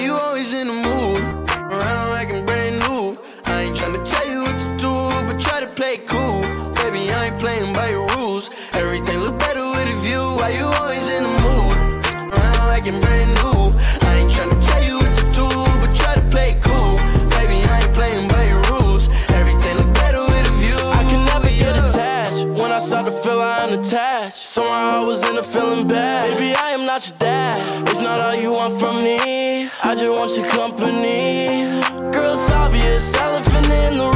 always in the mood. Around like I'm brand new. I ain't tryna tell you what to do, but try to play it cool. Baby, I ain't playing by your rules. Everything look better with a view. Why you always in the mood? Around like I'm brand new. I ain't tryna tell you what to do, but try to play it cool. Baby, I ain't playing by your rules. Everything look better with a view. I can never get attached. When I start to feel I unattached. Somehow I was in a feeling bad. Baby, I am not your dad. It's not all you want from me. I just want your company. Girl, it's obvious, elephant in the room.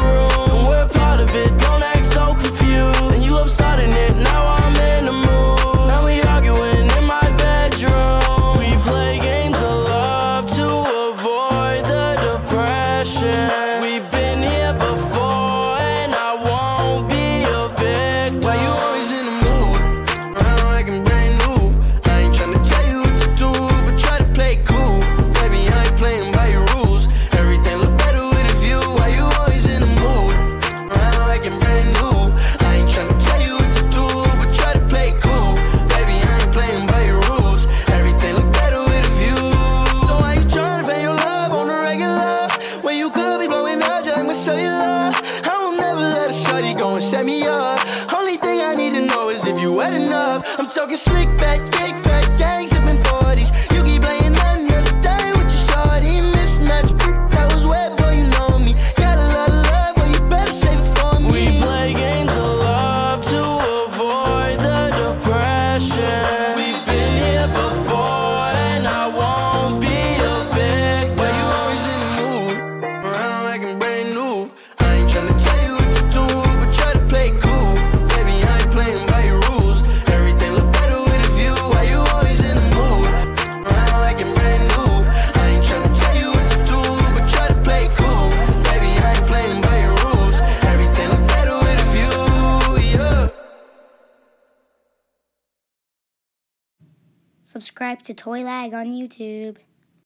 Set me up. Only thing I need to know is if you wet enough. I'm talking slick back, kick back, gang Subscribe to Toy Lag on YouTube.